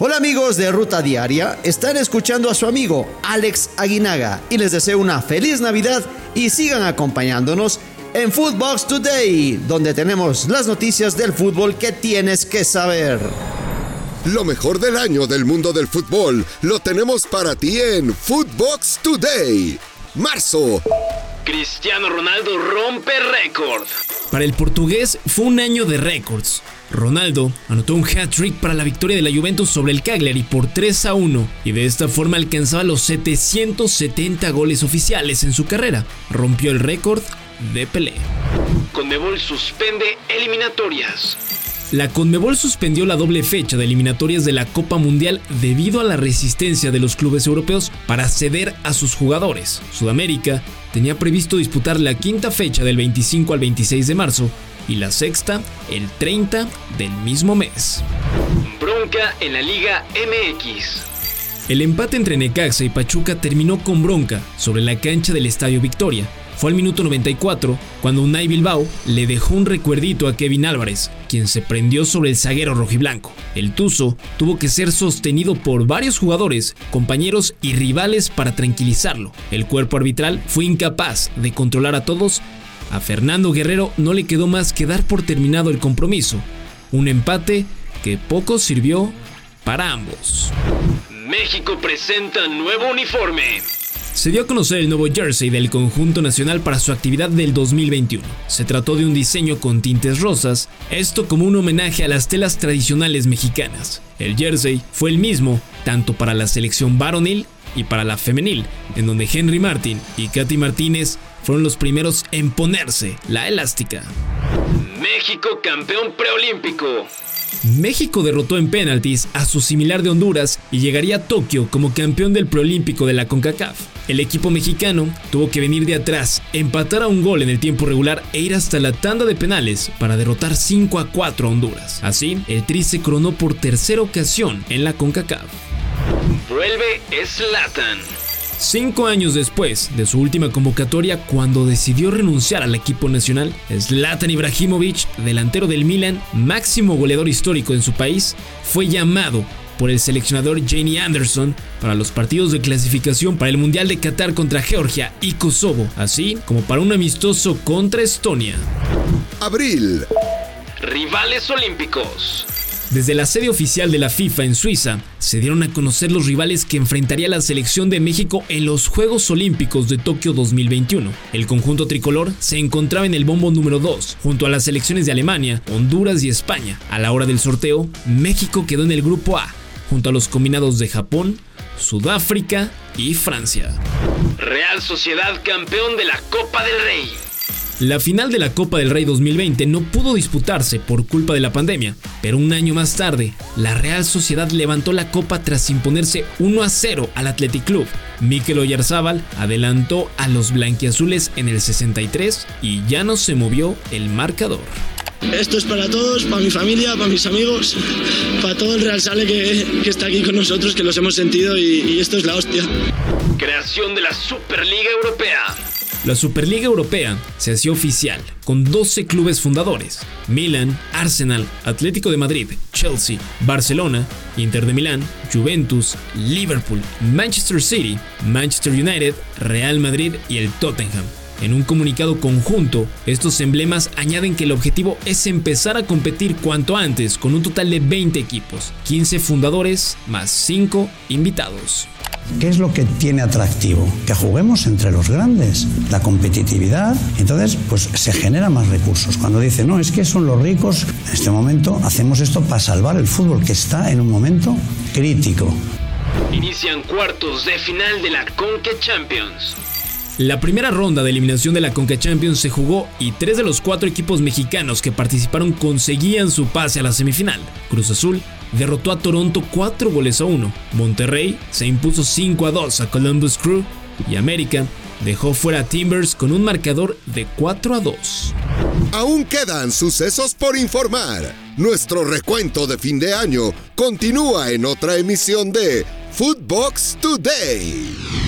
Hola amigos de Ruta Diaria, están escuchando a su amigo Alex Aguinaga y les deseo una feliz Navidad y sigan acompañándonos en Footbox Today, donde tenemos las noticias del fútbol que tienes que saber. Lo mejor del año del mundo del fútbol lo tenemos para ti en Footbox Today. Marzo. Cristiano Ronaldo rompe récord. Para el portugués fue un año de récords. Ronaldo anotó un hat-trick para la victoria de la Juventus sobre el Cagliari por 3 a 1 y de esta forma alcanzaba los 770 goles oficiales en su carrera. Rompió el récord de Pelé. Conmebol suspende eliminatorias. La Conmebol suspendió la doble fecha de eliminatorias de la Copa Mundial debido a la resistencia de los clubes europeos para ceder a sus jugadores. Sudamérica tenía previsto disputar la quinta fecha del 25 al 26 de marzo y la sexta el 30 del mismo mes. Bronca en la Liga MX. El empate entre Necaxa y Pachuca terminó con bronca sobre la cancha del Estadio Victoria. Fue al minuto 94 cuando Unai Bilbao le dejó un recuerdito a Kevin Álvarez, quien se prendió sobre el zaguero rojiblanco. El Tuzo tuvo que ser sostenido por varios jugadores, compañeros y rivales para tranquilizarlo. El cuerpo arbitral fue incapaz de controlar a todos a Fernando Guerrero no le quedó más que dar por terminado el compromiso, un empate que poco sirvió para ambos. México presenta nuevo uniforme. Se dio a conocer el nuevo jersey del conjunto nacional para su actividad del 2021. Se trató de un diseño con tintes rosas, esto como un homenaje a las telas tradicionales mexicanas. El jersey fue el mismo tanto para la selección varonil y para la femenil, en donde Henry Martin y Katy Martínez fueron los primeros en ponerse la elástica. México campeón preolímpico. México derrotó en penaltis a su similar de Honduras y llegaría a Tokio como campeón del preolímpico de la CONCACAF. El equipo mexicano tuvo que venir de atrás, empatar a un gol en el tiempo regular e ir hasta la tanda de penales para derrotar 5 a 4 a Honduras. Así, el Tri se coronó por tercera ocasión en la CONCACAF. Vuelve Slatan. Cinco años después de su última convocatoria, cuando decidió renunciar al equipo nacional, Zlatan Ibrahimovic, delantero del Milan, máximo goleador histórico en su país, fue llamado por el seleccionador Jamie Anderson para los partidos de clasificación para el Mundial de Qatar contra Georgia y Kosovo, así como para un amistoso contra Estonia. Abril. Rivales olímpicos. Desde la sede oficial de la FIFA en Suiza, se dieron a conocer los rivales que enfrentaría la selección de México en los Juegos Olímpicos de Tokio 2021. El conjunto tricolor se encontraba en el bombo número 2, junto a las selecciones de Alemania, Honduras y España. A la hora del sorteo, México quedó en el grupo A, junto a los combinados de Japón, Sudáfrica y Francia. Real Sociedad campeón de la Copa del Rey. La final de la Copa del Rey 2020 no pudo disputarse por culpa de la pandemia, pero un año más tarde, la Real Sociedad levantó la copa tras imponerse 1 a 0 al Athletic Club. Mikel Oyarzábal adelantó a los blanquiazules en el 63 y ya no se movió el marcador. Esto es para todos, para mi familia, para mis amigos, para todo el Real Sale que, que está aquí con nosotros, que los hemos sentido y, y esto es la hostia. Creación de la Superliga Europea. La Superliga Europea se hacía oficial con 12 clubes fundadores: Milan, Arsenal, Atlético de Madrid, Chelsea, Barcelona, Inter de Milán, Juventus, Liverpool, Manchester City, Manchester United, Real Madrid y el Tottenham. En un comunicado conjunto, estos emblemas añaden que el objetivo es empezar a competir cuanto antes con un total de 20 equipos, 15 fundadores más 5 invitados. ¿Qué es lo que tiene atractivo? Que juguemos entre los grandes, la competitividad. Entonces, pues se generan más recursos. Cuando dicen, no, es que son los ricos, en este momento hacemos esto para salvar el fútbol, que está en un momento crítico. Inician cuartos de final de la Conca Champions. La primera ronda de eliminación de la Conca Champions se jugó y tres de los cuatro equipos mexicanos que participaron conseguían su pase a la semifinal. Cruz Azul derrotó a Toronto 4 goles a 1, Monterrey se impuso 5 a 2 a Columbus Crew y América dejó fuera a Timbers con un marcador de 4 a 2. Aún quedan sucesos por informar. Nuestro recuento de fin de año continúa en otra emisión de Footbox Today.